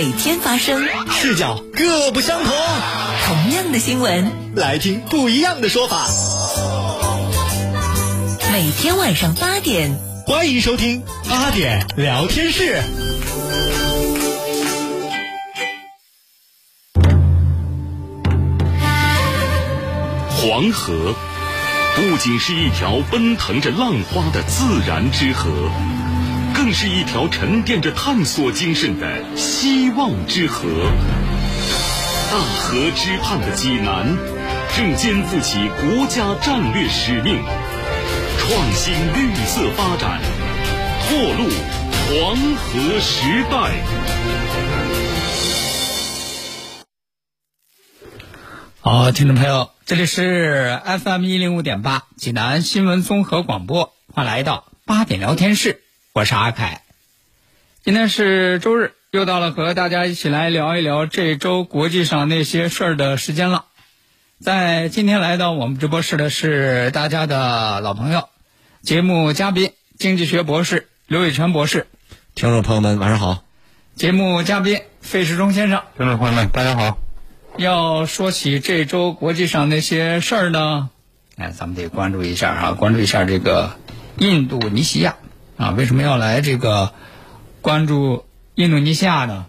每天发生，视角各不相同。同样的新闻，来听不一样的说法。每天晚上八点，欢迎收听八点聊天室。黄河不仅是一条奔腾着浪花的自然之河。更是一条沉淀着探索精神的希望之河。大河之畔的济南，正肩负起国家战略使命，创新绿色发展，拓路黄河时代。好，听众朋友，这里是 FM 一零五点八济南新闻综合广播，欢迎来到八点聊天室。我是阿凯，今天是周日，又到了和大家一起来聊一聊这周国际上那些事儿的时间了。在今天来到我们直播室的是大家的老朋友，节目嘉宾经济学博士刘伟全博士。听众朋友们，晚上好。节目嘉宾费世忠先生。听众朋友们，大家好。要说起这周国际上那些事儿呢，哎，咱们得关注一下啊，关注一下这个印度尼西亚。啊，为什么要来这个关注印度尼西亚呢？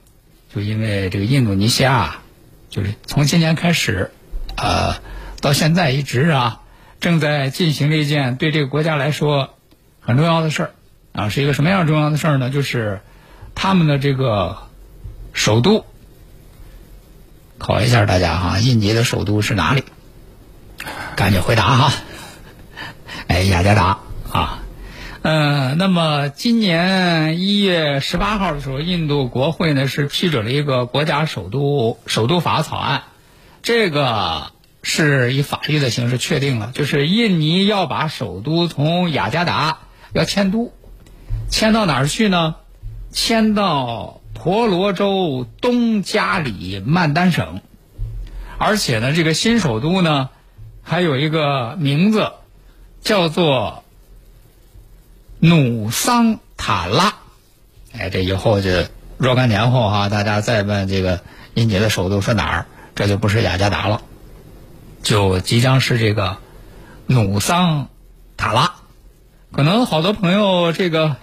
就因为这个印度尼西亚，就是从今年开始，呃，到现在一直啊，正在进行了一件对这个国家来说很重要的事儿啊，是一个什么样重要的事儿呢？就是他们的这个首都，考一下大家哈，印尼的首都是哪里？赶紧回答哈！哎，雅加达啊。嗯，那么今年一月十八号的时候，印度国会呢是批准了一个国家首都首都法草案，这个是以法律的形式确定了，就是印尼要把首都从雅加达要迁都，迁到哪儿去呢？迁到婆罗洲东加里曼丹省，而且呢，这个新首都呢还有一个名字，叫做。努桑塔拉，哎，这以后就若干年后哈，大家再问这个印尼的首都是哪儿，这就不是雅加达了，就即将是这个努桑塔拉。可能好多朋友这个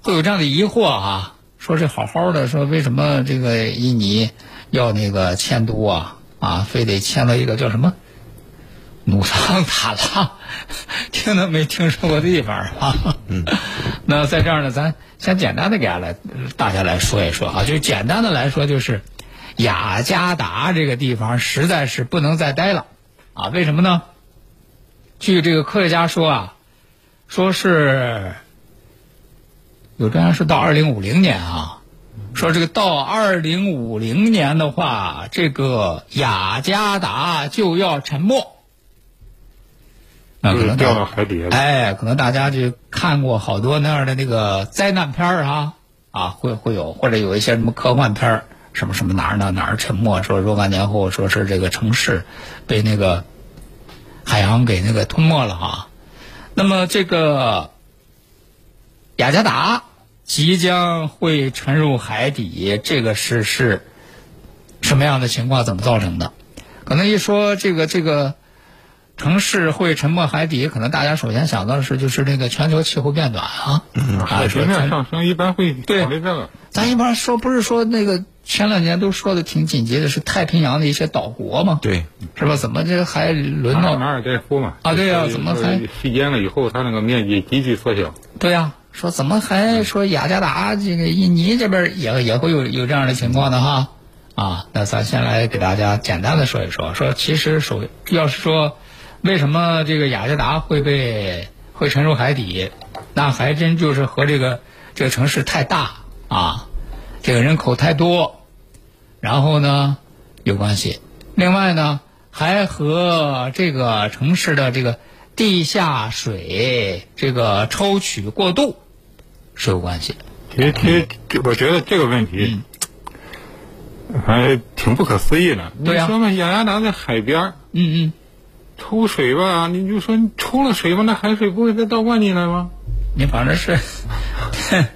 会有这样的疑惑啊，说这好好的，说为什么这个印尼要那个迁都啊啊，非得迁到一个叫什么？努桑塔拉，听都没听说过地方啊。嗯，那在这儿呢，咱先简单的给大家来大家来说一说啊，就简单的来说，就是雅加达这个地方实在是不能再待了啊。为什么呢？据这个科学家说啊，说是有专家说到二零五零年啊，说这个到二零五零年的话，这个雅加达就要沉没。那可能掉到海底了。哎，可能大家就看过好多那样的那个灾难片儿啊，啊，会会有，或者有一些什么科幻片儿，什么什么哪儿哪哪儿沉没，说若干年后说是这个城市被那个海洋给那个吞没了啊。那么这个雅加达即将会沉入海底，这个是是什么样的情况？怎么造成的？可能一说这个这个。城市会沉没海底，可能大家首先想到的是，就是那个全球气候变暖啊，海平面上升一般会考虑这个。咱一般说不是说那个前两年都说的挺紧急的，是太平洋的一些岛国嘛？对，是吧？怎么这还轮到马尔代夫嘛？啊，对呀，怎么还时间了以后，它那个面积急剧缩小？对呀，说怎么还说雅加达这个印尼这边也也会有有这样的情况的哈？啊，那咱先来给大家简单的说一说，说其实首要是说。为什么这个雅加达会被会沉入海底？那还真就是和这个这个城市太大啊，这个人口太多，然后呢有关系。另外呢，还和这个城市的这个地下水这个抽取过度是有关系。其实，其实我觉得这个问题，反正挺不可思议的。对呀你说嘛，雅加达在海边儿嗯嗯，抽水吧，你就说你抽了水吧，那海水不会再倒灌进来吗？你反正是，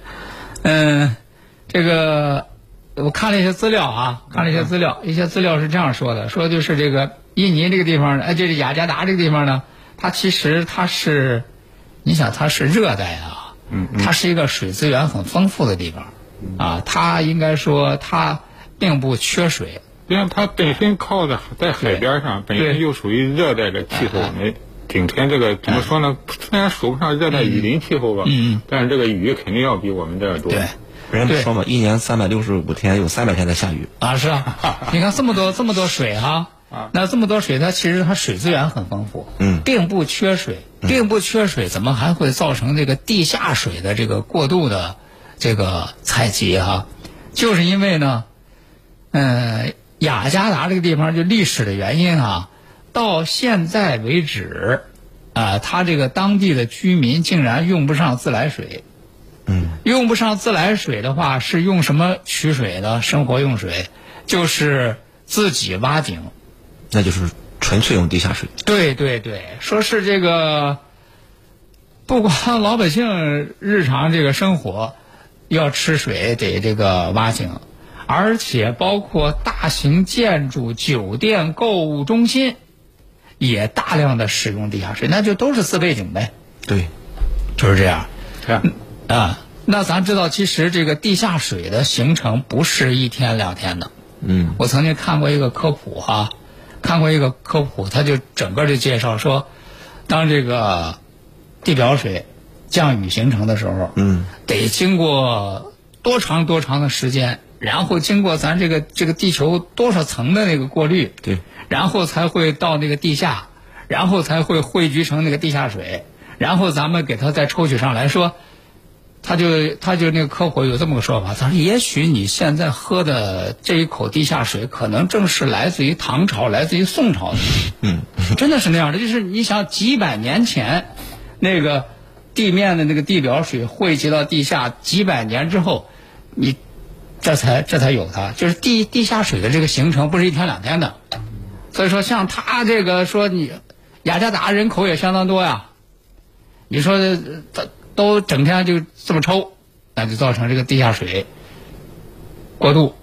嗯，这个我看了一些资料啊，看了一些资料，一些资料是这样说的，说就是这个印尼这个地方呢，哎，就是雅加达这个地方呢，它其实它是，你想它是热带啊，嗯它是一个水资源很丰富的地方，啊，它应该说它并不缺水，因为它本身靠着在海边上，本身对又属于热带的气候，没顶天这个怎么说呢？虽然说不上热带雨林气候吧，嗯嗯但是这个雨肯定要比我们这儿多。对。人家说嘛，一年三百六十五天，有三百天在下雨。啊，是啊，你看这么多这么多水哈、那这么多水，它其实它水资源很丰富，嗯并不缺水，并不缺水，怎么还会造成这个地下水的这个过度的这个采集哈、就是因为呢，呃，雅加达这个地方就历史的原因啊，到现在为止，啊、它这个当地的居民竟然用不上自来水。嗯，用不上自来水的话，是用什么取水呢？生活用水就是自己挖井。那就是纯粹用地下水。对对对，说是这个，不光老百姓日常这个生活要吃水得这个挖井，而且包括大型建筑、酒店、购物中心也大量的使用地下水，那就都是自备井呗，对，就是这样。这样啊，那咱知道，其实这个地下水的形成不是一天两天的。嗯，我曾经看过一个科普哈、看过一个科普，他就整个就介绍说，当这个地表水降雨形成的时候，嗯，得经过多长多长的时间，然后经过咱这个这个地球多少层的那个过滤，对，然后才会到那个地下，然后才会汇聚成那个地下水，然后咱们给它再抽取上来说，他就他就那个科普有这么个说法，他说也许你现在喝的这一口地下水，可能正是来自于唐朝、来自于宋朝的，嗯，真的是那样的，就是你想几百年前那个地面的那个地表水汇集到地下，几百年之后，你这才这才有它，就是地地下水的这个形成不是一天两天的，所以说像他这个说你雅加达人口也相当多呀，你说呃都都整天就这么抽，那就造成这个地下水过度，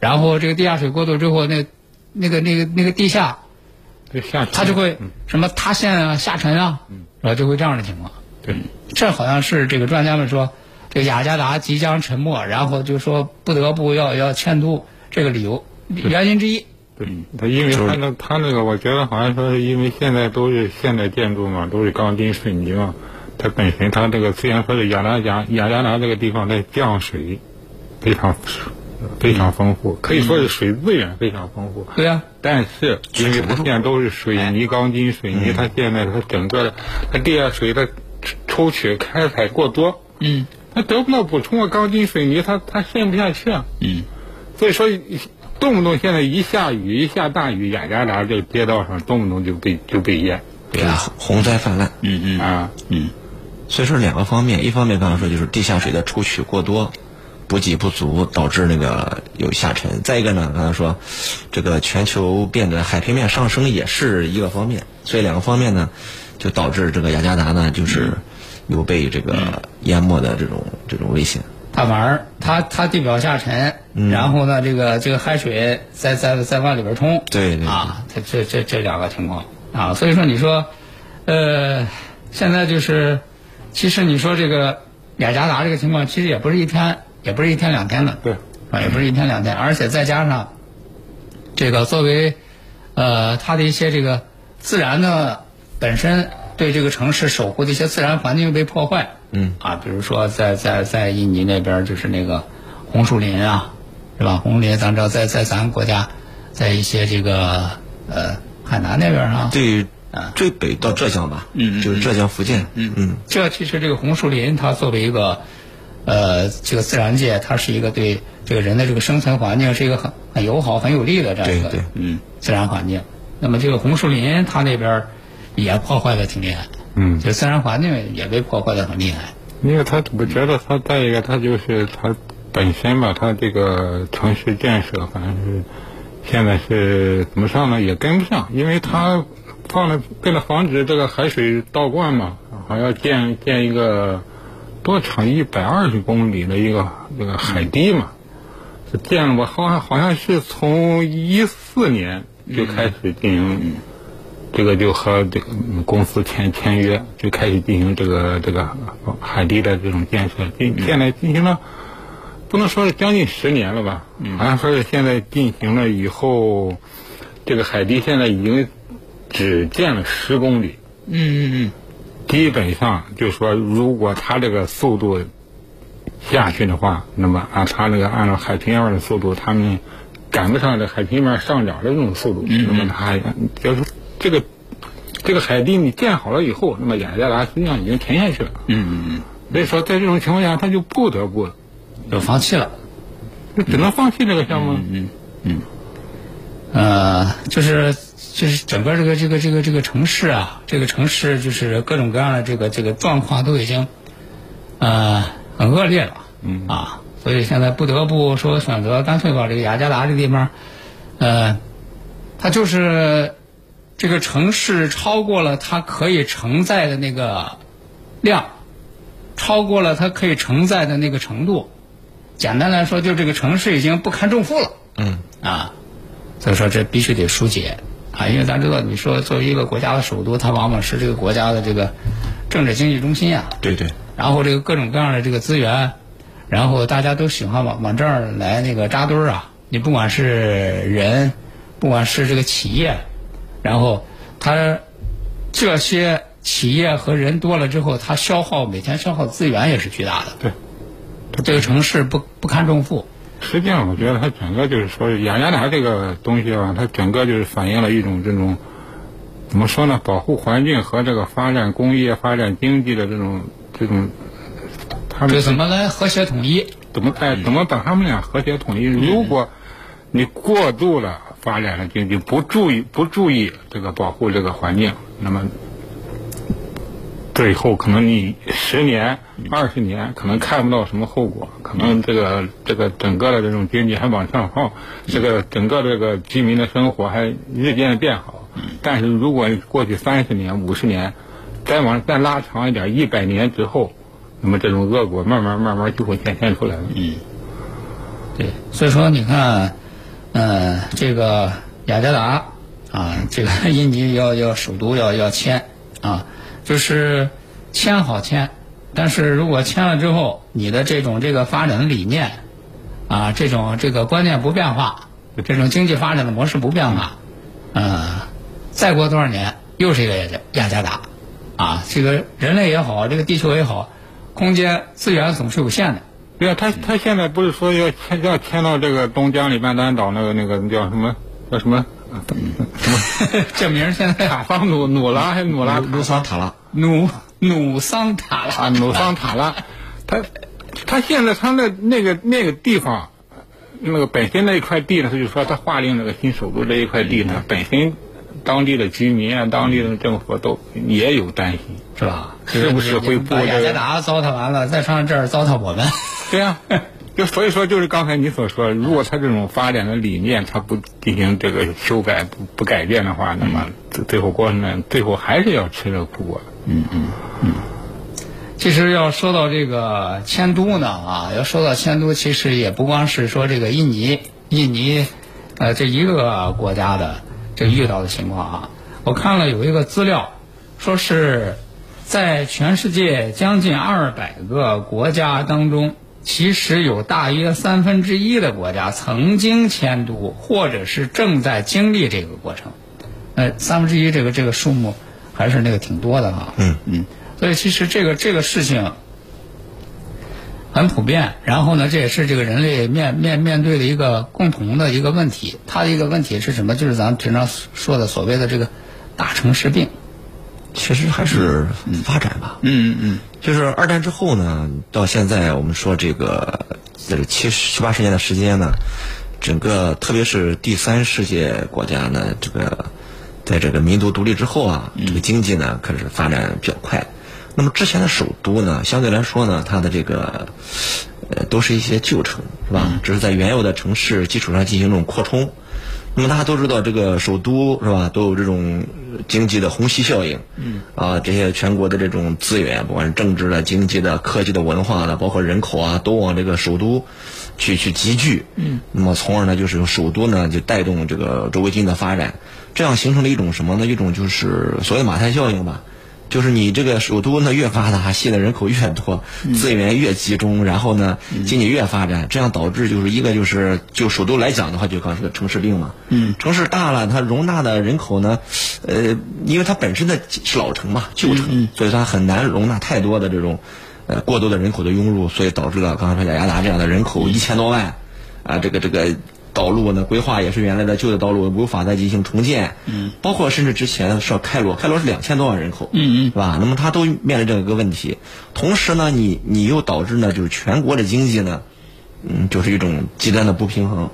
然后这个地下水过度之后，那那个那个那个地下这下它就会什么塌陷啊、下沉啊，然后就会这样的情况。对，这好像是这个专家们说，这个雅加达即将沉没，然后就说不得不要要迁都这个理由原因之一。对，他因为他那他那个，我觉得好像说是因为现在都是现代建筑嘛，都是钢筋水泥嘛，它本身它这个虽然说是雅加达雅加达这个地方在降水非常非常丰富，可以说是水资源非常丰富。对呀、但是因为它现在都是水泥、钢筋、水泥，它现在它整个的它地下水的抽取开采过多，嗯它得不到补充啊，钢筋水泥它它渗不下去啊。嗯，所以说，动不动现在一下雨一下大雨，雅加达这个街道上动不动就被就被淹对啊，洪灾泛滥。嗯嗯啊。嗯，所以说两个方面，一方面刚才说就是地下水的抽取过多，补给不足，导致那个有下沉。再一个呢，刚才说这个全球变得海平面上升也是一个方面，所以两个方面呢，就导致这个雅加达呢就是有被这个淹没的这种这种危险。它反而它它地表下沉，然后呢，这个这个海水再再再往里边冲，对对对。啊，它这这这两个情况。啊，所以说你说，呃，现在就是，其实你说这个雅加达这个情况，其实也不是一天，也不是一天两天的，对，啊，也不是一天两天，而且再加上这个作为呃它的一些这个自然的本身对这个城市守护的一些自然环境被破坏，嗯。啊，比如说在在在印尼那边就是那个红树林啊，是吧？红树林咱知道在在咱国家，在一些这个呃海南那边儿啊，对啊，最北到浙江吧，嗯嗯就是浙江、福建，嗯。嗯，这其实这个红树林，它作为一个呃这个自然界，它是一个对这个人的这个生存环境是一个很很友好、很有利的这样一个对对。嗯自然环境。那么这个红树林，它那边儿也破坏的挺厉害，嗯，就自然环境也被破坏的很厉害。因为他我觉得他再一个，他就是他本身吧，他这个城市建设，反正是现在是怎么上呢，也跟不上，因为他放了为了防止这个海水倒灌嘛，还要建建一个多长一百二十公里的一个这个海堤嘛，是建了我好像好像是从一四年就开始进行。这个就和这个公司签签约，就开始进行这个这个海堤的这种建设，进现在进行了，不能说是将近十年了吧，好像说是现在进行了以后，这个海堤现在已经只建了十公里，嗯嗯嗯，基本上就说如果它这个速度下去的话，那么按它那个按照海平面的速度，他们赶不上这海平面上涨的这种速度，那么它就是这个这个海堤你建好了以后，那么雅加达实际上已经沉下去了。嗯嗯嗯，所以说在这种情况下，他就不得不就放弃了。就只能放弃这个项目。嗯嗯呃，就是就是整个这个这个这个这个城市啊，这个城市就是各种各样的这个这个状况都已经呃很恶劣了，嗯啊，所以现在不得不说选择干脆把这个雅加达这个地方，呃，它就是这个城市超过了它可以承载的那个量，超过了它可以承载的那个程度。简单来说，就这个城市已经不堪重负了。嗯啊，所以说这必须得疏解啊，因为咱知道，你说作为一个国家的首都，它往往是这个国家的这个政治经济中心啊。对对，然后这个各种各样的这个资源，然后大家都喜欢往往这儿来那个扎堆儿啊。你不管是人，不管是这个企业，然后它这些企业和人多了之后，它消耗每天消耗资源也是巨大的。对，这个城市不不堪重负。实际上，我觉得它整个就是说，雅加达这个东西吧，它整个就是反映了一种这种怎么说呢？保护环境和这个发展工业、发展经济的这种这种，他们这怎么来和谐统一？怎么哎怎么把他们俩和谐统一？如果你过度了发展了经济，不注意不注意这个保护这个环境，那么最后可能你十年、二十年可能看不到什么后果，可能这个这个整个的这种经济还往上跑，这个整个这个居民的生活还日渐的变好。但是如果过去三十年、五十年，再往再拉长一点，一百年之后，那么这种恶果慢慢慢慢就会显现出来了。嗯，对，所以说你看，呃，这个雅加达啊，这个 印尼要要首都要要迁啊，就是迁好迁，但是如果迁了之后，你的这种这个发展的理念啊，这种这个观念不变化，这种经济发展的模式不变化，呃，再过多少年又是一个雅加雅加达啊，这个人类也好，这个地球也好，空间资源总是有限的。对啊，他他现在不是说要迁要迁到这个东江里曼丹岛那个那个叫什么叫什么 这名儿现在塔桑努努拉还是努拉努桑塔拉，努努桑塔拉啊努桑塔拉，他他现在他那那个那个地方，那个本身那一块地呢，他就说他划定那个新首都这一块地呢，本身当地的居民啊，当地的政府都也有担心。是吧？是不是会把雅加达糟蹋完了，再上这儿糟蹋我们？对呀、就所以说，就是刚才你所说，如果他这种发展的理念，他不进行这个修改、不不改变的话，那么最最后过程呢，最后还是要吃这个苦果的。其实要说到这个迁都呢，啊，要说到迁都，其实也不光是说这个印尼，印尼，呃，这一个国家的这个遇到的情况啊。我看了有一个资料，说是在全世界将近二百个国家当中，其实有大约三分之一的国家曾经迁都，或者是正在经历这个过程。呃，三分之一这个这个数目还是那个挺多的哈。嗯嗯，所以其实这个这个事情很普遍，然后呢，这也是这个人类面面面对的一个共同的一个问题。它的一个问题是什么？就是咱们平常说的所谓的这个大城市病确实还是发展吧。嗯嗯嗯就是二战之后呢，到现在我们说这个这个七十七八十年的时间呢，整个特别是第三世界国家呢，这个在这个民族独立之后啊，这个经济呢开始发展比较快。那么之前的首都呢，相对来说呢，它的这个呃都是一些旧城，是吧？只是在原有的城市基础上进行这种扩充。那么大家都知道，这个首都是吧，都有这种经济的虹吸效应。嗯。啊，这些全国的这种资源，不管是政治的、经济的、科技的、文化的，包括人口啊，都往这个首都去去集聚。嗯。那么从而呢，就是首都呢就带动这个周围经济的发展，这样形成了一种什么呢？一种就是所谓马太效应吧。就是你这个首都呢越发达，吸的人口越多，资源越集中，然后呢经济越发展，这样导致就是一个就是就首都来讲的话，就刚是个城市病嘛。嗯，城市大了，它容纳的人口呢，呃，因为它本身的是老城嘛，旧城，所以它很难容纳太多的这种呃过多的人口的涌入，所以导致了刚才说雅加达这样的人口一千多万，啊，这个这个。道路呢规划也是原来的旧的道路无法再进行重建，嗯，包括甚至之前说开罗，开罗是两千多万人口，嗯嗯，是吧？那么它都面临这样一个问题，同时呢，你你又导致呢，就是全国的经济呢，嗯，就是一种极端的不平衡，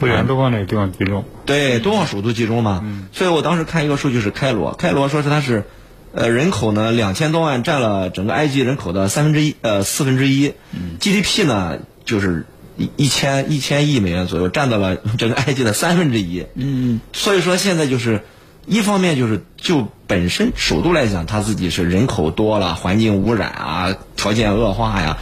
资源都往那个地方集中，对，都往首都集中嘛，嗯，所以我当时看一个数据是开罗，开罗说是它是，呃，人口呢两千多万，占了整个埃及人口的三分之一，呃，四分之一，嗯，GDP 呢就是。一一千一千亿美元左右，占到了 整个埃及的三分之一。嗯，所以说现在就是，一方面就是就本身首都来讲，它自己是人口多了，环境污染啊，条件恶化呀，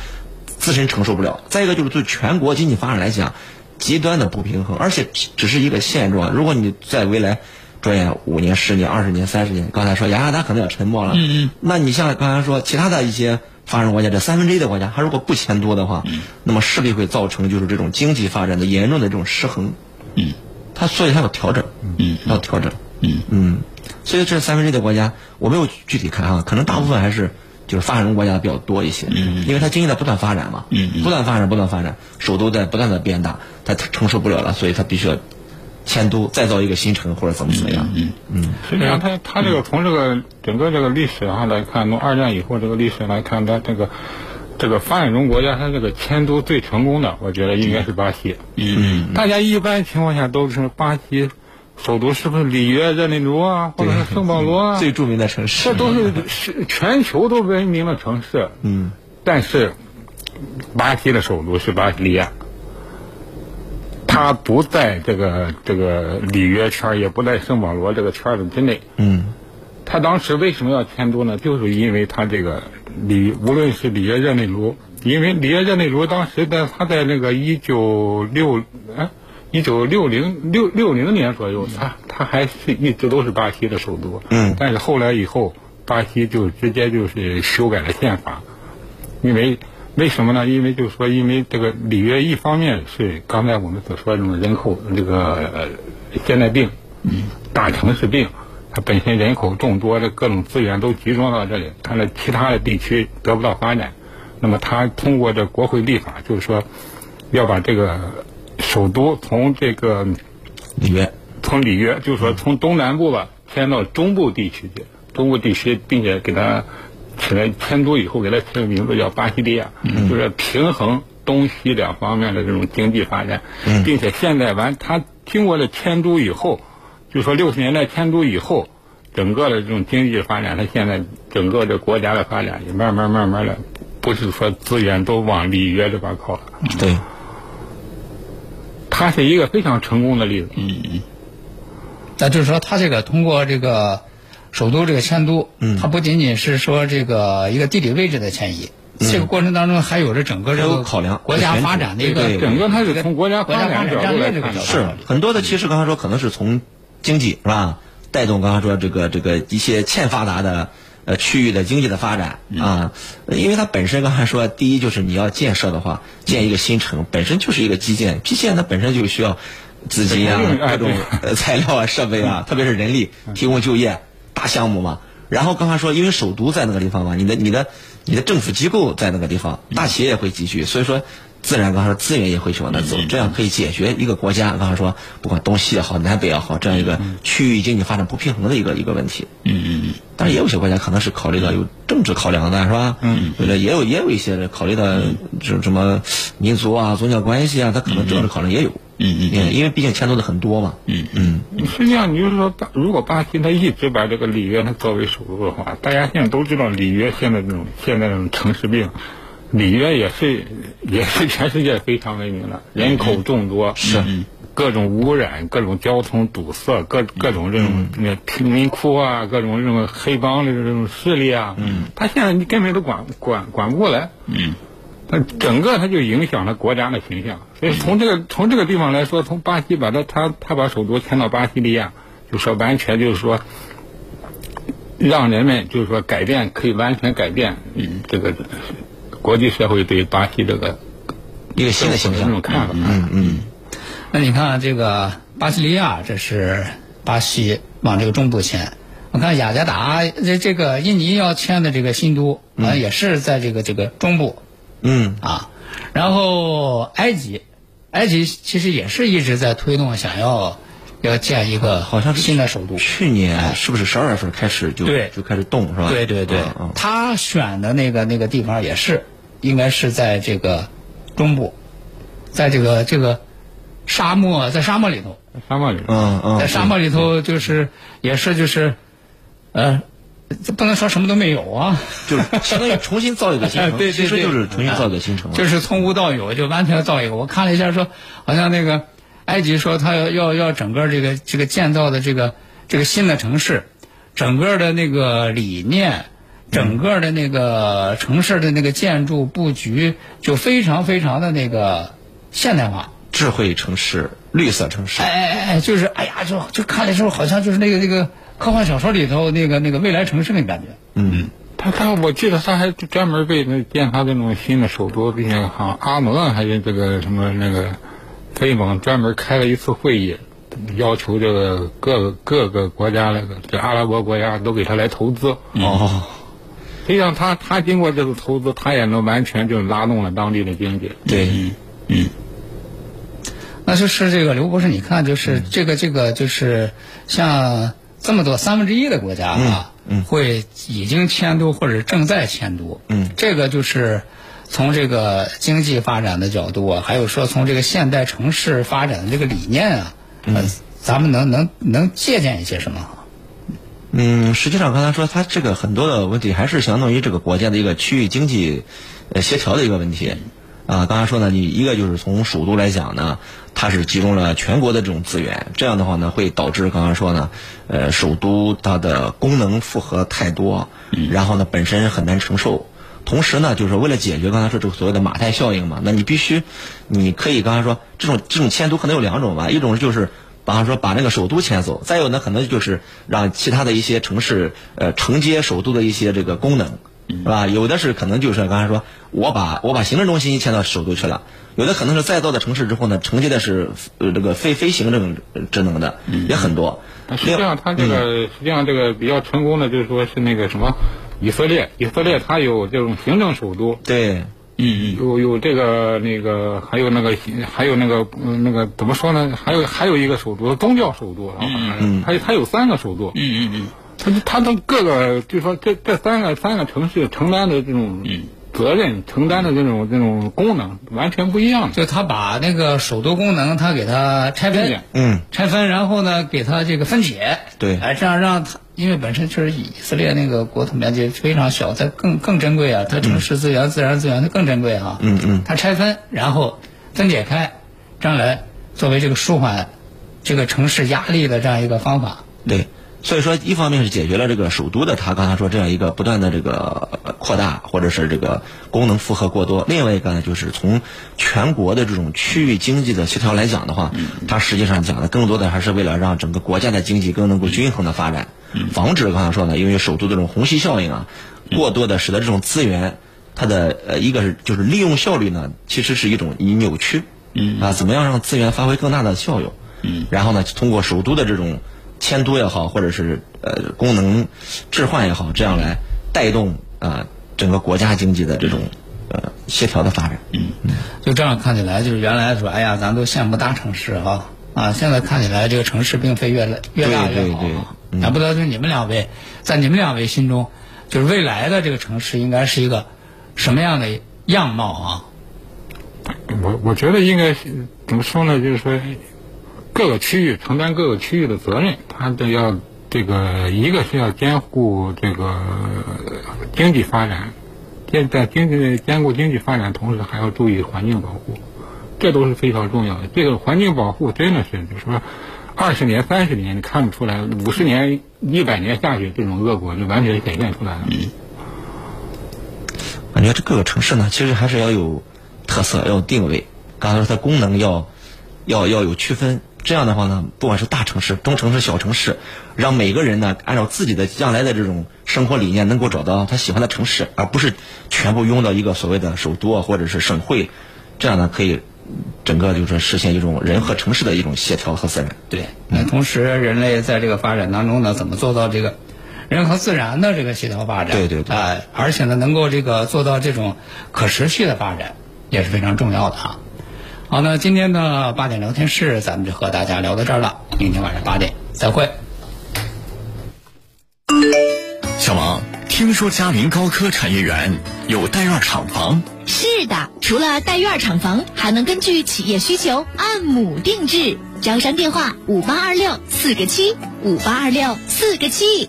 自身承受不了。再一个就是对全国经济发展来讲，极端的不平衡，而且只是一个现状。如果你在未来转眼五年、十年、二十年、三十年，刚才说雅加达可能要沉没了。嗯嗯，那你像刚才说其他的一些。发展国家这三分之一的国家，它如果不迁都的话，嗯那么势必会造成就是这种经济发展的严重的这种失衡。嗯，它所以它要调整，嗯，要调整，嗯嗯，所以这三分之一的国家，我没有具体看啊，可能大部分还是就是发展中国家比较多一些，嗯，因为它经济在不断发展嘛，嗯，不断发展，不断发展，首都在不断的变大，它承受不了了，所以它必须要。迁都再造一个新城或者怎么怎么样？嗯嗯，实际上，他他这个从这个整个这个历史上来看，从二战以后这个历史来看，他这个这个发展中国家，它这个迁都最成功的，我觉得应该是巴西。嗯，大家一般情况下都是巴西首都是不是里约热内卢啊，或者是圣保罗啊？最著名的城市，这都是是全球都闻名的城市。嗯，但是巴西的首都是巴西利亚。他不在这个这个里约圈也不在圣保罗这个圈子之内。嗯，他当时为什么要迁都呢？就是因为他这个里无论是里约热内卢，因为里约热内卢当时在他在那个一九六哎一九六零六六零年左右，他他还是一直都是巴西的首都。嗯，但是后来以后，巴西就直接就是修改了宪法，因为。为什么呢？因为就是说，因为这个里约一方面是刚才我们所说的这种人口这个现代病，大城市病，它本身人口众多的各种资源都集中到这里，它的其他的地区得不到发展。那么，它通过这国会立法，就是说要把这个首都从这个里约，从里约，就是说从东南部吧迁到中部地区去，中部地区，并且给它。起来迁都以后，给它起个名字叫巴西利亚，就是平衡东西两方面的这种经济发展，并且现在完，它经过了迁都以后，就说六十年代迁都以后，整个的这种经济发展，它现在整个的国家的发展也慢慢慢慢的，不是说资源都往里约这边靠了。对，它是一个非常成功的例子。嗯嗯，那就是说，它这个通过这个。首都这个迁都，嗯，它不仅仅是说这个一个地理位置的迁移，这个过程当中还有着整个这个考量国家发展的一个整个它是从国家国家发展战略这个角度是很多的。其实刚才说可能是从经济是吧，带动刚才说这个这个一些欠发达的呃区域的经济的发展啊，因为它本身刚才说第一就是你要建设的话，建一个新城本身就是一个基建，基建它本身就需要资金啊各种材料啊设备啊，特别是人力提供就业。大项目嘛，然后刚才说，因为首都在那个地方嘛，你的、你的、你的政府机构在那个地方，大企业也会集聚，所以说，自然刚才说资源也会去往那走，这样可以解决一个国家刚才说不管东西也好，南北也好，这样一个区域经济发展不平衡的一个一个问题。嗯嗯嗯。但是也有些国家可能是考虑到有政治考量的，是吧？嗯。对了，也有也有一些考虑到这什么民族啊、宗教关系啊，他可能政治考量也有。嗯嗯因为毕竟牵头的很多嘛。嗯嗯。实际上，你就是说，巴如果巴西他一直把这个里约他作为首都的话，大家现在都知道里约现在这种现在这种城市病，里约也是 也是全世界非常闻名的，人口众多，是。各种污染、各种交通堵塞、各各种这种那贫民窟啊，各种这种黑帮的这种势力啊，嗯，他现在你根本都管管管不过来，嗯。他整个他就影响了国家的形象，所以从这个从这个地方来说，从巴西把他他他把首都迁到巴西利亚，就说完全就是说，让人们就是说改变可以完全改变，嗯，这个国际社会对巴西这个一个新的形象这种看法，嗯嗯。那你看这个巴西利亚，这是巴西往这个中部迁。我看雅加达这这个印尼要迁的这个新都，啊，也是在这个这个中部。嗯啊，然后埃及，埃及其实也是一直在推动，想要要建一个好像是新的首都。去年是不是十二月份开始就对就开始动是吧？对对对，嗯他选的那个那个地方也是，应该是在这个中部，在这个这个沙漠，在沙漠里头，沙漠里，嗯嗯，在沙漠里头就是也是就是，呃，这不能说什么都没有啊。就是 相当于重新造一个新城，对对对其实就是重新造一个新城了。就是从无到有，就完全造一个。我看了一下说，好像那个埃及说他要要要整个这个这个建造的这个这个新的城市，整个的那个理念，整个的那个城市的那个建筑布局就非常非常的那个现代化。智慧城市、绿色城市哎，哎哎哎，就是哎呀，就就看的时候好像就是那个那个科幻小说里头那个那个未来城市那感觉。嗯，他他我记得他还专门为那建他这种新的首都，并且好像阿蒙还是这个什么那个飞盟专门开了一次会议，要求这个各个各个国家那个这阿拉伯国家都给他来投资。哦，实际上他他经过这次投资，他也能完全就拉动了当地的经济。对，嗯。那就是这个刘博士，你看，就是这个这个就是像这么多三分之一的国家啊，会已经迁都或者正在迁都，嗯，这个就是从这个经济发展的角度啊，还有说从这个现代城市发展的这个理念啊，嗯，咱们能能能借鉴一些什么？嗯，实际上刚才说，它这个很多的问题还是相当于这个国家的一个区域经济呃协调的一个问题。啊，刚才说呢，你一个就是从首都来讲呢，它是集中了全国的这种资源，这样的话呢，会导致刚刚说呢，呃，首都它的功能负荷太多，然后呢，本身很难承受。同时呢，就是为了解决刚才说这个所谓的马太效应嘛，那你必须，你可以刚才说这种这种迁都可能有两种吧，一种就是。比方说把那个首都迁走，再有呢，可能就是让其他的一些城市呃承接首都的一些这个功能，是吧？有的是可能就是刚才说，我把我把行政中心迁到首都去了，有的可能是再造的城市之后呢，承接的是呃这个非非行政职能的，也很多。实际上，他这个、实际上这个比较成功的，就是说是那个什么，以色列，以色列它有这种行政首都，对，嗯有有这个那个，还有那个还有那个嗯那个怎么说呢？还有还有一个首都，宗教首都，嗯嗯，它它有三个首都，嗯嗯嗯，它它的各个就是说这这三个三个城市承担的这种责任，承担的这种这种功能完全不一样。就他把那个首都功能，他给它拆分，嗯，拆分，然后呢，给它这个分解，对。哎，这样让它，因为本身就是以色列那个国土面积非常小，它更更珍贵啊，它城市资源、自然资源它更珍贵啊，嗯嗯，它拆分，然后分解开，这样来作为这个舒缓这个城市压力的这样一个方法。对，所以说一方面是解决了这个首都的他刚才说这样一个不断的这个呃扩大或者是这个功能负荷过多，另外一个呢就是从全国的这种区域经济的协调来讲的话，它实际上讲的更多的还是为了让整个国家的经济更能够均衡的发展，防止刚才说呢，因为首都的这种虹吸效应啊，过多的使得这种资源它的呃一个是就是利用效率呢，其实是一种以扭曲，啊，怎么样让资源发挥更大的效用？嗯，然后呢，通过首都的这种迁都也好，或者是呃功能置换也好，这样来带动啊、呃整个国家经济的这种呃协调的发展。嗯，就这样看起来，就是原来说，哎呀，咱都羡慕大城市哈啊，现在看起来这个城市并非越来越大越好对对对嗯啊。不知道就你们两位，在你们两位心中，就是未来的这个城市应该是一个什么样的样貌啊？我我觉得应该是怎么说呢？就是说，各个区域承担各个区域的责任，它都要这个一个是要兼顾这个经济发展，兼在经济兼顾经济发展，同时还要注意环境保护，这都是非常重要的。这个环境保护真的是就是说，二十年、三十年你看不出来，五十年、一百年下去，这种恶果就完全显现出来了。感觉这各个城市呢，其实还是要有特色，要有定位。刚才说它功能要要要有区分，这样的话呢，不管是大城市、中城市、小城市，让每个人呢按照自己的将来的这种生活理念，能够找到他喜欢的城市，而不是全部拥到一个所谓的首都啊或者是省会，这样呢可以整个就是说实现一种人和城市的一种协调和自然。对，那同时人类在这个发展当中呢，怎么做到这个人和自然的这个协调发展？对对对哎、而且呢，能够这个做到这种可持续的发展，也是非常重要的啊。好，那今天的八点聊天室咱们就和大家聊到这儿了，明天晚上八点再会。小王，听说嘉明高科产业园有带院厂房，是的，除了带院厂房，还能根据企业需求按亩定制。招商电话：五八二六四个七，五八二六四个七。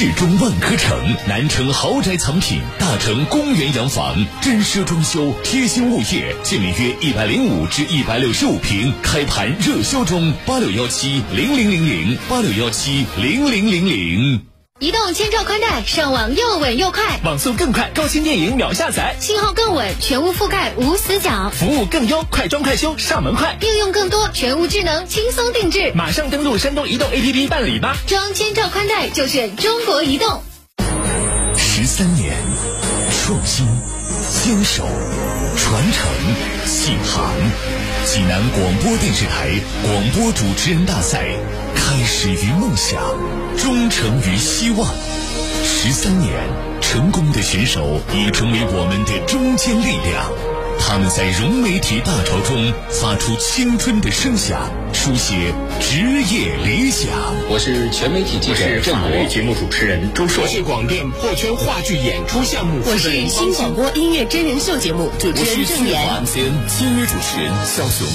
市中万科城，南城豪宅藏品，大城公园洋房，真奢装修，贴心物业，建面约一百零五至一百六十五平，开盘热销中，八六幺七零零零零，八六幺七零零零零。移动千兆宽带，上网又稳又快，网速更快，高清电影秒下载，信号更稳，全屋覆盖无死角，服务更优，快装快修，上门快，应用更多，全屋智能，轻松定制。马上登录山东移动 APP 办理吧。装千兆宽带就选中国移动。十三年，创新、坚守、传承、信航。济南广播电视台广播主持人大赛开始于梦想，忠诚于希望。十三年，成功的选手已成为我们的中坚力量。他们在融媒体大潮中发出青春的声响，书写职业理想。我是全媒体记者郑博，节目主持人周硕，我是广电破圈话剧演出项目我是新广播音乐真人秀节目主持人郑岩。天签约主持人肖雄。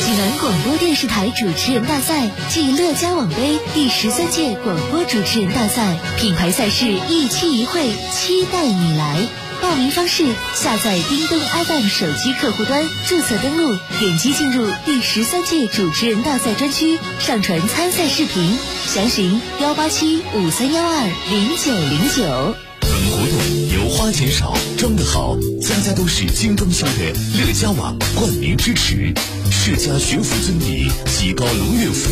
济南广播电视台主持人大赛暨乐家网杯第十三届广播主持人大赛品牌赛事一期一会，期待你来。报名方式：下载叮咚 FM 手机客户端，注册登录，点击进入第十三届主持人大赛专区，上传参赛视频，详询幺八七五三幺二零九零九。本活动由花钱少、装得好、家家都是精装修的乐家网冠名支持，世家学府尊礼吉高龙乐府、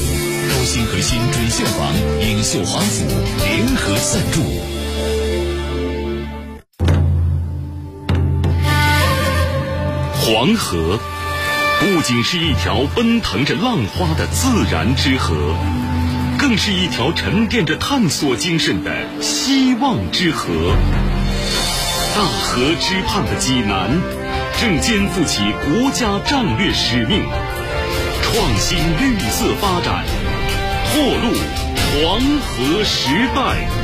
高新核心准现房、颖秀华府联合赞助。黄河不仅是一条奔腾着浪花的自然之河，更是一条沉淀着探索精神的希望之河。大河之畔的济南，正肩负起国家战略使命，创新绿色发展，拓路黄河时代。